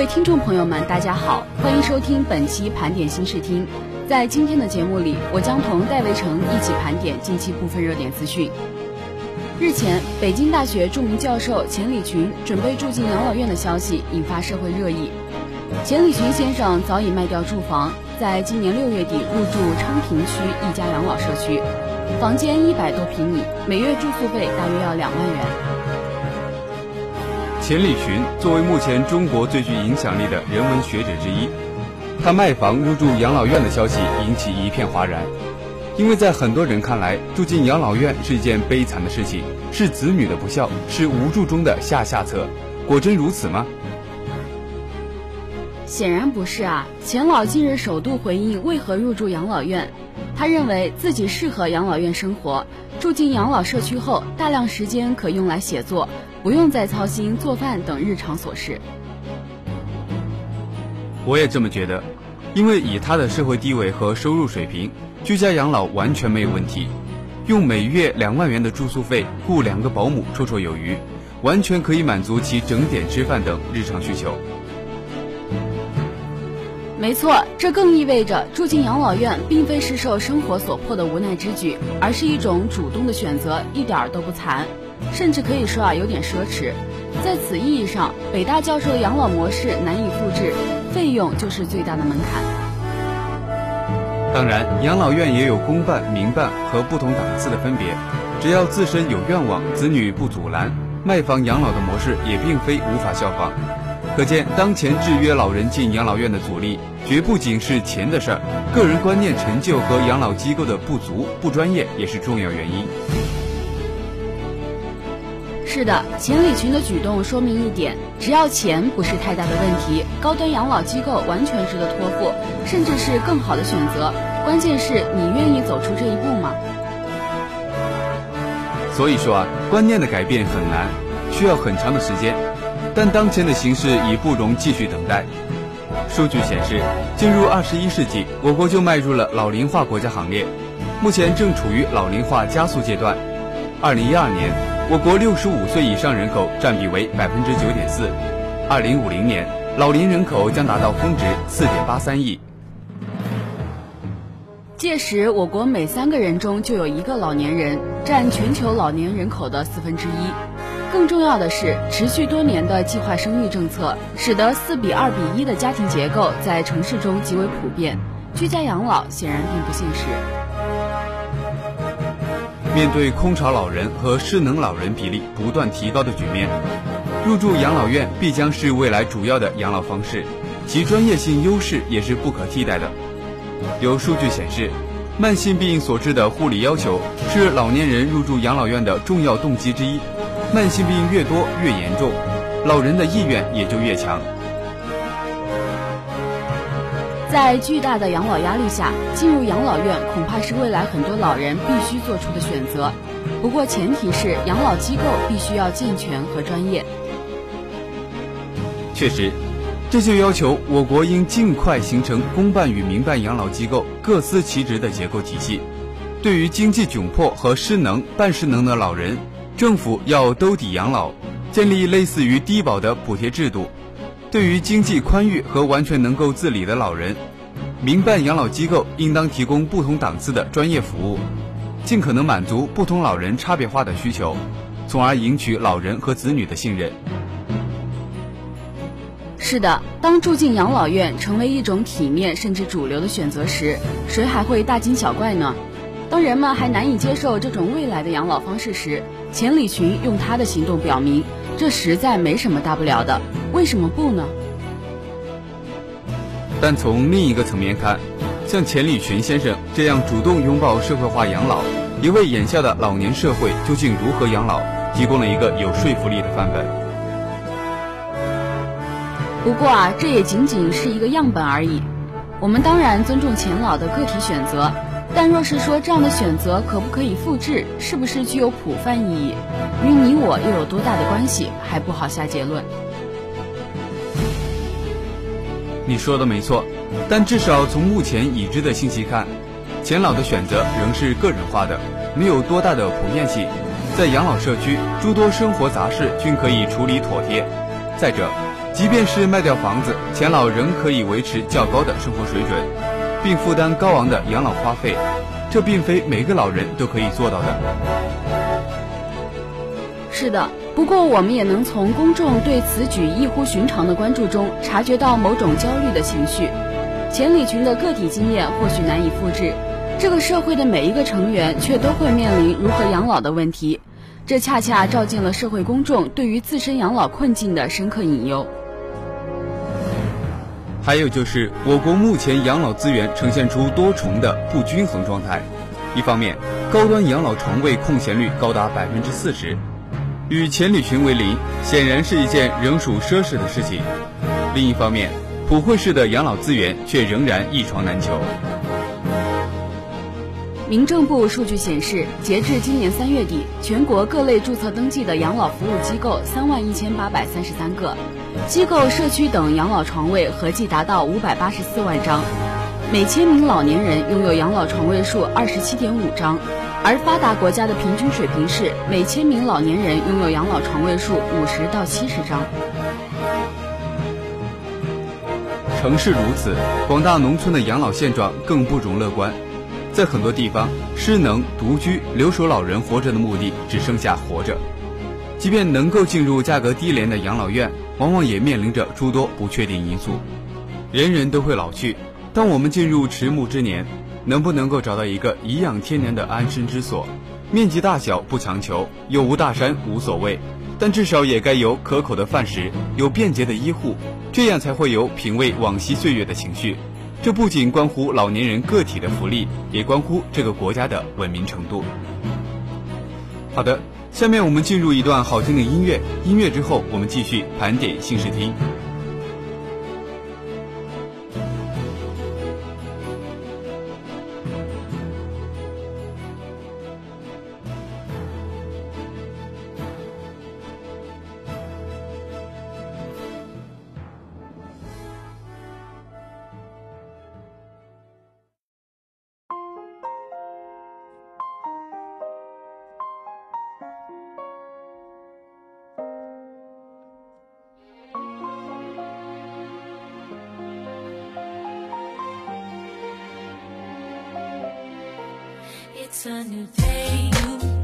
各位听众朋友们，大家好，欢迎收听本期盘点新视听。在今天的节目里，我将同戴维成一起盘点近期部分热点资讯。日前，北京大学著名教授钱理群准备住进养老院的消息引发社会热议。钱理群先生早已卖掉住房，在今年六月底入住昌平区一家养老社区，房间一百多平米，每月住宿费大约要两万元。钱理群作为目前中国最具影响力的人文学者之一，他卖房入住养老院的消息引起一片哗然。因为在很多人看来，住进养老院是一件悲惨的事情，是子女的不孝，是无助中的下下策。果真如此吗？显然不是啊！钱老近日首度回应为何入住养老院，他认为自己适合养老院生活，住进养老社区后，大量时间可用来写作。不用再操心做饭等日常琐事。我也这么觉得，因为以他的社会地位和收入水平，居家养老完全没有问题。用每月两万元的住宿费雇两个保姆绰绰有余，完全可以满足其整点吃饭等日常需求。没错，这更意味着住进养老院并非是受生活所迫的无奈之举，而是一种主动的选择，一点儿都不残。甚至可以说啊，有点奢侈。在此意义上，北大教授的养老模式难以复制，费用就是最大的门槛。当然，养老院也有公办、民办和不同档次的分别。只要自身有愿望，子女不阻拦，卖房养老的模式也并非无法效仿。可见，当前制约老人进养老院的阻力，绝不仅是钱的事儿，个人观念陈旧和养老机构的不足、不专业也是重要原因。是的，钱理群的举动说明一点：只要钱不是太大的问题，高端养老机构完全值得托付，甚至是更好的选择。关键是你愿意走出这一步吗？所以说啊，观念的改变很难，需要很长的时间。但当前的形势已不容继续等待。数据显示，进入二十一世纪，我国就迈入了老龄化国家行列，目前正处于老龄化加速阶段。二零一二年。我国六十五岁以上人口占比为百分之九点四，二零五零年老龄人口将达到峰值四点八三亿。届时，我国每三个人中就有一个老年人，占全球老年人口的四分之一。更重要的是，持续多年的计划生育政策，使得四比二比一的家庭结构在城市中极为普遍，居家养老显然并不现实。面对空巢老人和失能老人比例不断提高的局面，入住养老院必将是未来主要的养老方式，其专业性优势也是不可替代的。有数据显示，慢性病所致的护理要求是老年人入住养老院的重要动机之一。慢性病越多越严重，老人的意愿也就越强。在巨大的养老压力下，进入养老院恐怕是未来很多老人必须做出的选择。不过，前提是养老机构必须要健全和专业。确实，这就要求我国应尽快形成公办与民办养老机构各司其职的结构体系。对于经济窘迫和失能、半失能的老人，政府要兜底养老，建立类似于低保的补贴制度。对于经济宽裕和完全能够自理的老人，民办养老机构应当提供不同档次的专业服务，尽可能满足不同老人差别化的需求，从而赢取老人和子女的信任。是的，当住进养老院成为一种体面甚至主流的选择时，谁还会大惊小怪呢？当人们还难以接受这种未来的养老方式时，钱理群用他的行动表明，这实在没什么大不了的。为什么不呢？但从另一个层面看，像钱理群先生这样主动拥抱社会化养老，也为眼下的老年社会究竟如何养老提供了一个有说服力的范本。不过啊，这也仅仅是一个样本而已。我们当然尊重钱老的个体选择，但若是说这样的选择可不可以复制，是不是具有普泛意义，与你我又有多大的关系，还不好下结论。你说的没错，但至少从目前已知的信息看，钱老的选择仍是个人化的，没有多大的普遍性。在养老社区，诸多生活杂事均可以处理妥帖。再者，即便是卖掉房子，钱老仍可以维持较高的生活水准，并负担高昂的养老花费，这并非每个老人都可以做到的。是的。不过，我们也能从公众对此举异乎寻常的关注中，察觉到某种焦虑的情绪。钱理群的个体经验或许难以复制，这个社会的每一个成员却都会面临如何养老的问题。这恰恰照进了社会公众对于自身养老困境的深刻隐忧。还有就是，我国目前养老资源呈现出多重的不均衡状态。一方面，高端养老床位空闲率高达百分之四十。与钱理群为邻，显然是一件仍属奢侈的事情。另一方面，普惠式的养老资源却仍然一床难求。民政部数据显示，截至今年三月底，全国各类注册登记的养老服务机构三万一千八百三十三个，机构、社区等养老床位合计达到五百八十四万张，每千名老年人拥有养老床位数二十七点五张。而发达国家的平均水平是每千名老年人拥有养老床位数五十到七十张。城市如此，广大农村的养老现状更不容乐观。在很多地方，失能、独居、留守老人活着的目的只剩下活着。即便能够进入价格低廉的养老院，往往也面临着诸多不确定因素。人人都会老去，当我们进入迟暮之年。能不能够找到一个颐养天年的安身之所？面积大小不强求，有无大山无所谓，但至少也该有可口的饭食，有便捷的医护，这样才会有品味往昔岁月的情绪。这不仅关乎老年人个体的福利，也关乎这个国家的文明程度。好的，下面我们进入一段好听的音乐，音乐之后我们继续盘点新视听。It's a new day.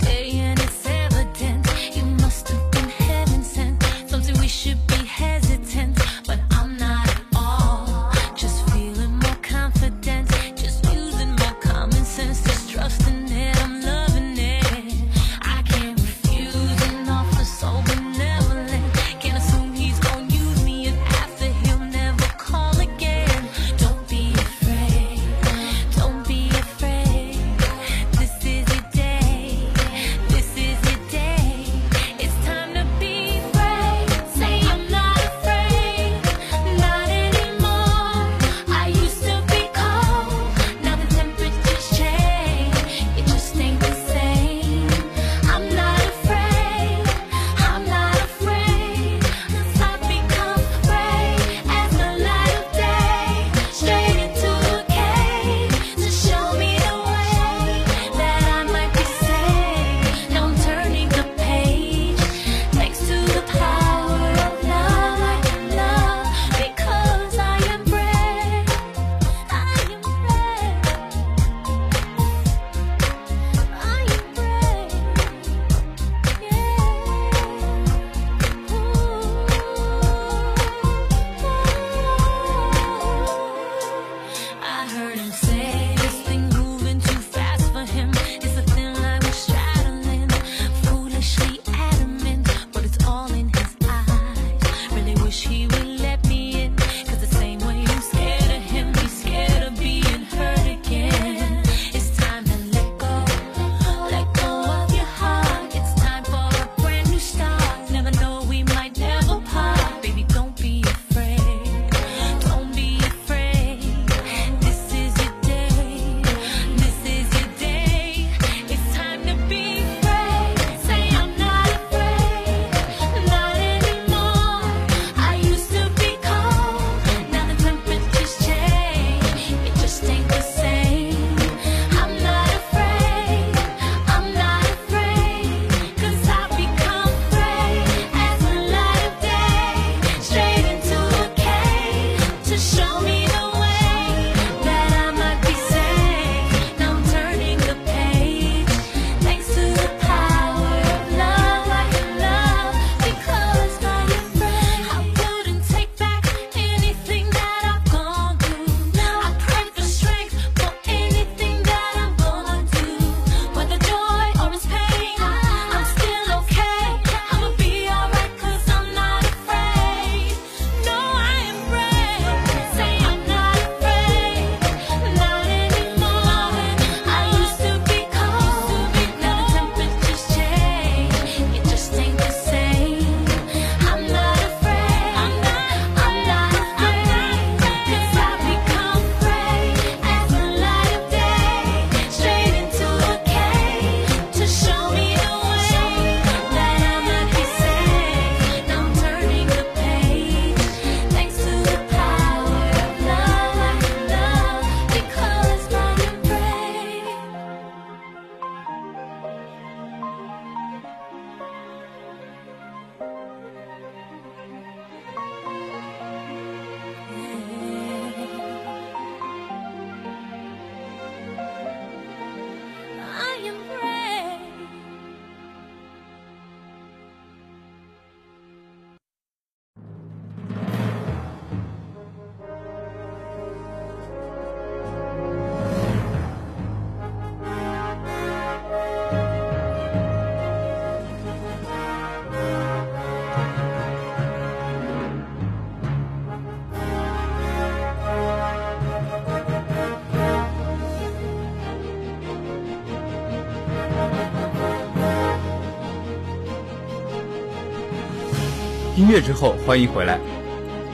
音乐之后，欢迎回来。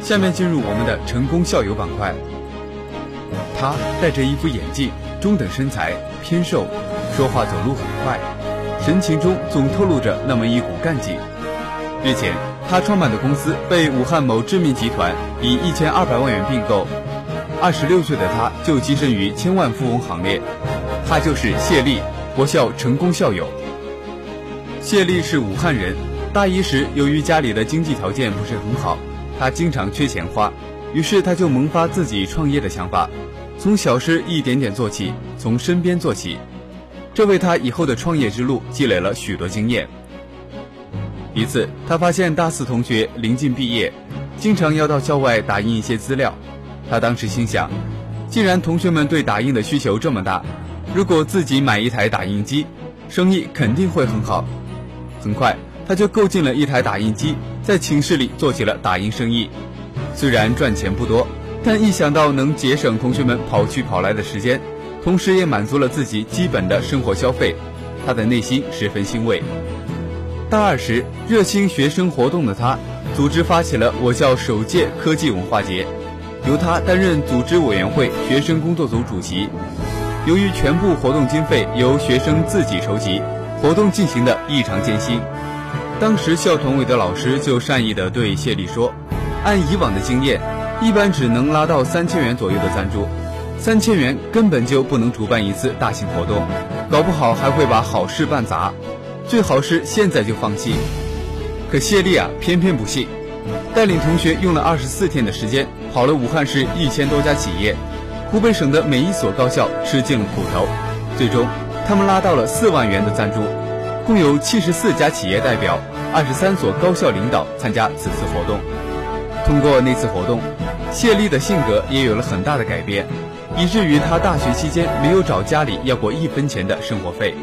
下面进入我们的成功校友板块。他戴着一副眼镜，中等身材，偏瘦，说话走路很快，神情中总透露着那么一股干劲。日前，他创办的公司被武汉某知名集团以一千二百万元并购。二十六岁的他就跻身于千万富翁行列。他就是谢丽，我校成功校友。谢丽是武汉人，大一时由于家里的经济条件不是很好，他经常缺钱花，于是他就萌发自己创业的想法，从小事一点点做起，从身边做起，这为他以后的创业之路积累了许多经验。一次，他发现大四同学临近毕业，经常要到校外打印一些资料。他当时心想，既然同学们对打印的需求这么大，如果自己买一台打印机，生意肯定会很好。很快，他就购进了一台打印机，在寝室里做起了打印生意。虽然赚钱不多，但一想到能节省同学们跑去跑来的时间，同时也满足了自己基本的生活消费，他的内心十分欣慰。大二时，热心学生活动的他，组织发起了我校首届科技文化节，由他担任组织委员会学生工作组主席。由于全部活动经费由学生自己筹集，活动进行的异常艰辛。当时校团委的老师就善意地对谢丽说：“按以往的经验，一般只能拉到三千元左右的赞助，三千元根本就不能主办一次大型活动，搞不好还会把好事办砸。”最好是现在就放弃，可谢丽啊偏偏不信，带领同学用了二十四天的时间，跑了武汉市一千多家企业，湖北省的每一所高校吃尽了苦头，最终他们拉到了四万元的赞助，共有七十四家企业代表，二十三所高校领导参加此次活动。通过那次活动，谢丽的性格也有了很大的改变，以至于她大学期间没有找家里要过一分钱的生活费。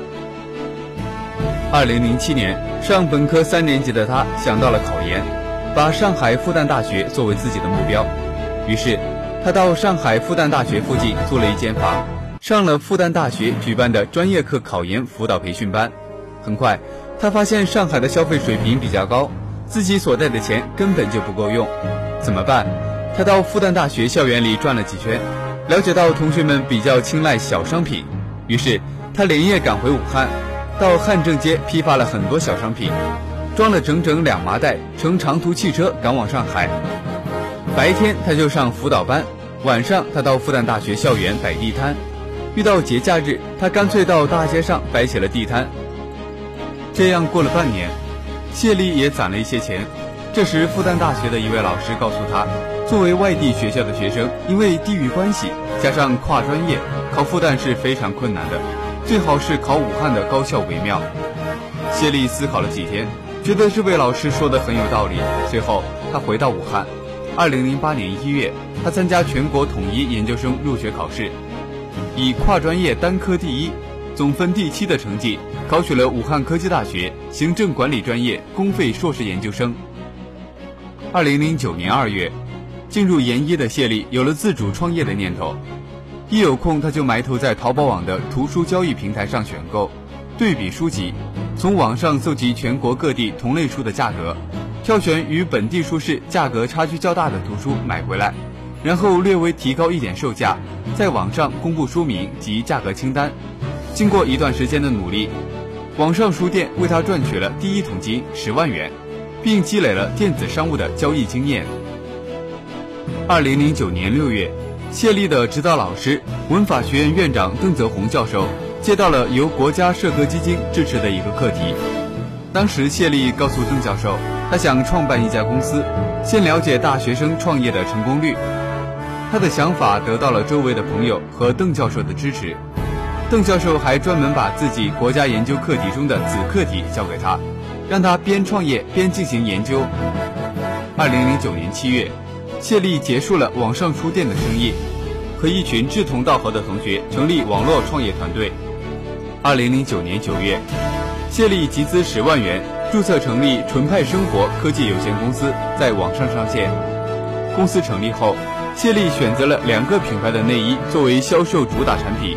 二零零七年，上本科三年级的他想到了考研，把上海复旦大学作为自己的目标。于是，他到上海复旦大学附近租了一间房，上了复旦大学举办的专业课考研辅导培训班。很快，他发现上海的消费水平比较高，自己所带的钱根本就不够用，怎么办？他到复旦大学校园里转了几圈，了解到同学们比较青睐小商品，于是他连夜赶回武汉。到汉正街批发了很多小商品，装了整整两麻袋，乘长途汽车赶往上海。白天他就上辅导班，晚上他到复旦大学校园摆地摊。遇到节假日，他干脆到大街上摆起了地摊。这样过了半年，谢丽也攒了一些钱。这时，复旦大学的一位老师告诉他，作为外地学校的学生，因为地域关系，加上跨专业，考复旦是非常困难的。最好是考武汉的高校为妙。谢丽思考了几天，觉得这位老师说的很有道理。随后，他回到武汉。二零零八年一月，他参加全国统一研究生入学考试，以跨专业单科第一、总分第七的成绩，考取了武汉科技大学行政管理专业公费硕士研究生。二零零九年二月，进入研一的谢丽有了自主创业的念头。一有空，他就埋头在淘宝网的图书交易平台上选购、对比书籍，从网上搜集全国各地同类书的价格，挑选与本地书市价格差距较大的图书买回来，然后略微提高一点售价，在网上公布书名及价格清单。经过一段时间的努力，网上书店为他赚取了第一桶金十万元，并积累了电子商务的交易经验。二零零九年六月。谢丽的指导老师、文法学院院长邓泽宏教授接到了由国家社科基金支持的一个课题。当时，谢丽告诉邓教授，他想创办一家公司，先了解大学生创业的成功率。他的想法得到了周围的朋友和邓教授的支持。邓教授还专门把自己国家研究课题中的子课题交给他，让他边创业边进行研究。二零零九年七月。谢丽结束了网上书店的生意，和一群志同道合的同学成立网络创业团队。二零零九年九月，谢丽集资十万元注册成立纯派生活科技有限公司，在网上上线。公司成立后，谢丽选择了两个品牌的内衣作为销售主打产品。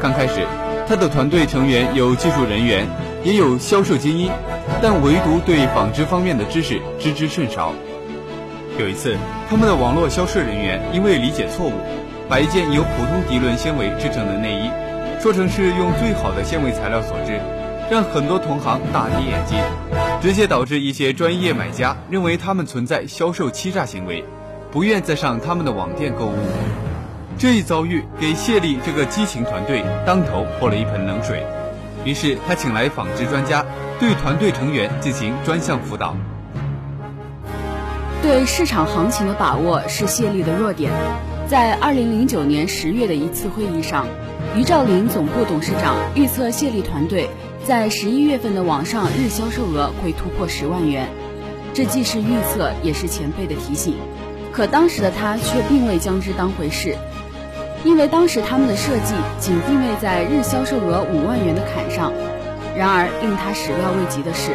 刚开始，他的团队成员有技术人员，也有销售精英，但唯独对纺织方面的知识知之甚少。有一次，他们的网络销售人员因为理解错误，把一件由普通涤纶纤维制成的内衣，说成是用最好的纤维材料所制，让很多同行大跌眼镜，直接导致一些专业买家认为他们存在销售欺诈行为，不愿再上他们的网店购物。这一遭遇给谢丽这个激情团队当头泼了一盆冷水，于是他请来纺织专家，对团队成员进行专项辅导。对市场行情的把握是谢丽的弱点。在二零零九年十月的一次会议上，于兆林总部董事长预测谢丽团队在十一月份的网上日销售额会突破十万元。这既是预测，也是前辈的提醒。可当时的他却并未将之当回事，因为当时他们的设计仅定位在日销售额五万元的坎上。然而令他始料未及的是，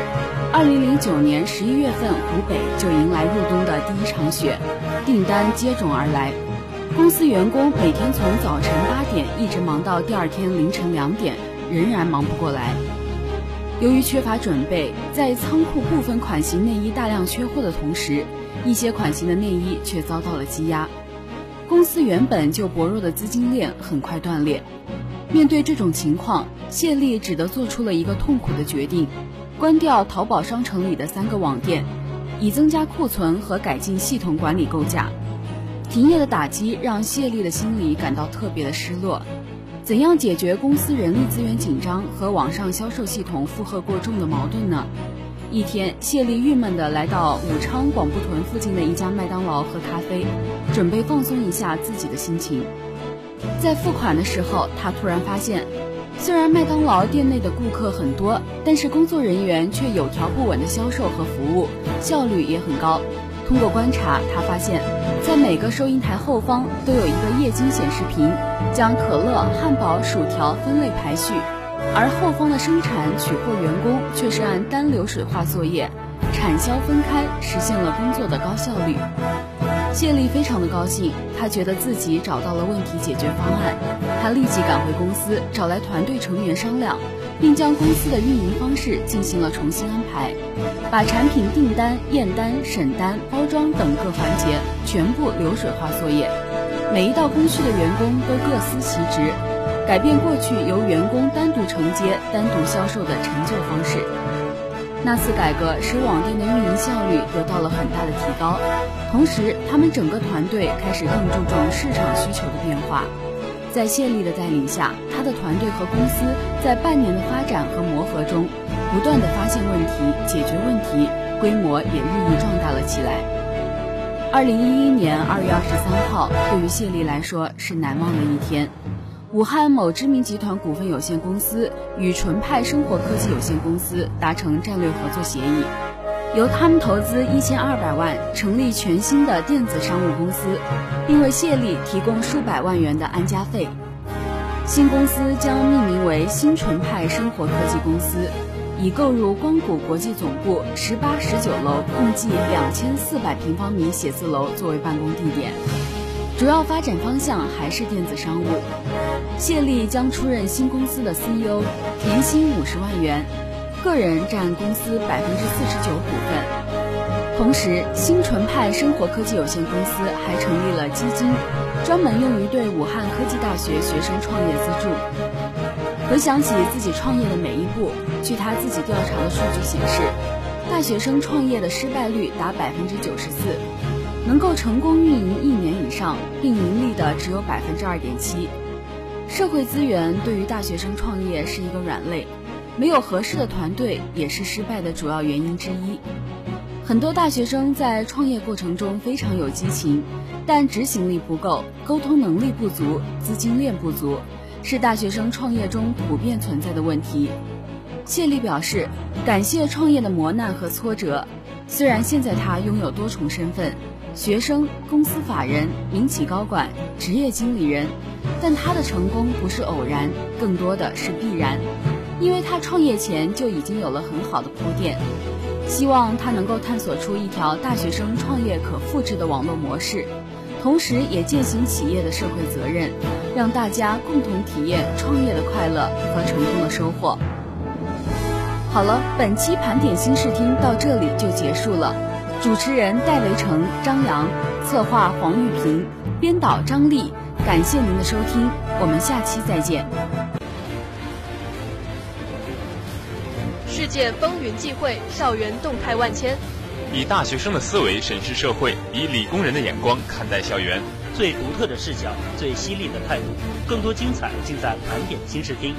二零零九年十一月份，湖北就迎来入冬的第一场雪，订单接踵而来。公司员工每天从早晨八点一直忙到第二天凌晨两点，仍然忙不过来。由于缺乏准备，在仓库部分款型内衣大量缺货的同时，一些款型的内衣却遭到了积压。公司原本就薄弱的资金链很快断裂。面对这种情况，谢丽只得做出了一个痛苦的决定：关掉淘宝商城里的三个网店，以增加库存和改进系统管理构架。停业的打击让谢丽的心里感到特别的失落。怎样解决公司人力资源紧张和网上销售系统负荷过重的矛盾呢？一天，谢丽郁闷地来到武昌广埠屯附近的一家麦当劳喝咖啡，准备放松一下自己的心情。在付款的时候，他突然发现，虽然麦当劳店内的顾客很多，但是工作人员却有条不紊的销售和服务，效率也很高。通过观察，他发现，在每个收银台后方都有一个液晶显示屏，将可乐、汉堡、薯条分类排序，而后方的生产取货员工却是按单流水化作业，产销分开，实现了工作的高效率。谢丽非常的高兴，她觉得自己找到了问题解决方案。她立即赶回公司，找来团队成员商量，并将公司的运营方式进行了重新安排，把产品订单、验单、审单、包装等各环节全部流水化作业，每一道工序的员工都各司其职，改变过去由员工单独承接、单独销售的陈旧方式。那次改革使网店的运营效率得到了很大的提高，同时他们整个团队开始更注重市场需求的变化。在谢丽的带领下，他的团队和公司在半年的发展和磨合中，不断的发现问题、解决问题，规模也日益壮大了起来。二零一一年二月二十三号，对于谢丽来说是难忘的一天。武汉某知名集团股份有限公司与纯派生活科技有限公司达成战略合作协议，由他们投资一千二百万成立全新的电子商务公司，并为谢丽提供数百万元的安家费。新公司将命名为新纯派生活科技公司，以购入光谷国际总部十八、十九楼共计两千四百平方米写字楼作为办公地点。主要发展方向还是电子商务。谢丽将出任新公司的 CEO，年薪五十万元，个人占公司百分之四十九股份。同时，新纯派生活科技有限公司还成立了基金，专门用于对武汉科技大学学生创业资助。回想起自己创业的每一步，据他自己调查的数据显示，大学生创业的失败率达百分之九十四。能够成功运营一年以上并盈利的只有百分之二点七。社会资源对于大学生创业是一个软肋，没有合适的团队也是失败的主要原因之一。很多大学生在创业过程中非常有激情，但执行力不够，沟通能力不足，资金链不足，是大学生创业中普遍存在的问题。谢丽表示，感谢创业的磨难和挫折，虽然现在他拥有多重身份。学生、公司法人、民企高管、职业经理人，但他的成功不是偶然，更多的是必然，因为他创业前就已经有了很好的铺垫。希望他能够探索出一条大学生创业可复制的网络模式，同时也践行企业的社会责任，让大家共同体验创业的快乐和成功的收获。好了，本期盘点新视听到这里就结束了。主持人戴维成、张扬，策划黄玉平，编导张丽。感谢您的收听，我们下期再见。世界风云际会，校园动态万千。以大学生的思维审视社会，以理工人的眼光看待校园。最独特的视角，最犀利的态度，更多精彩尽在盘点新视听。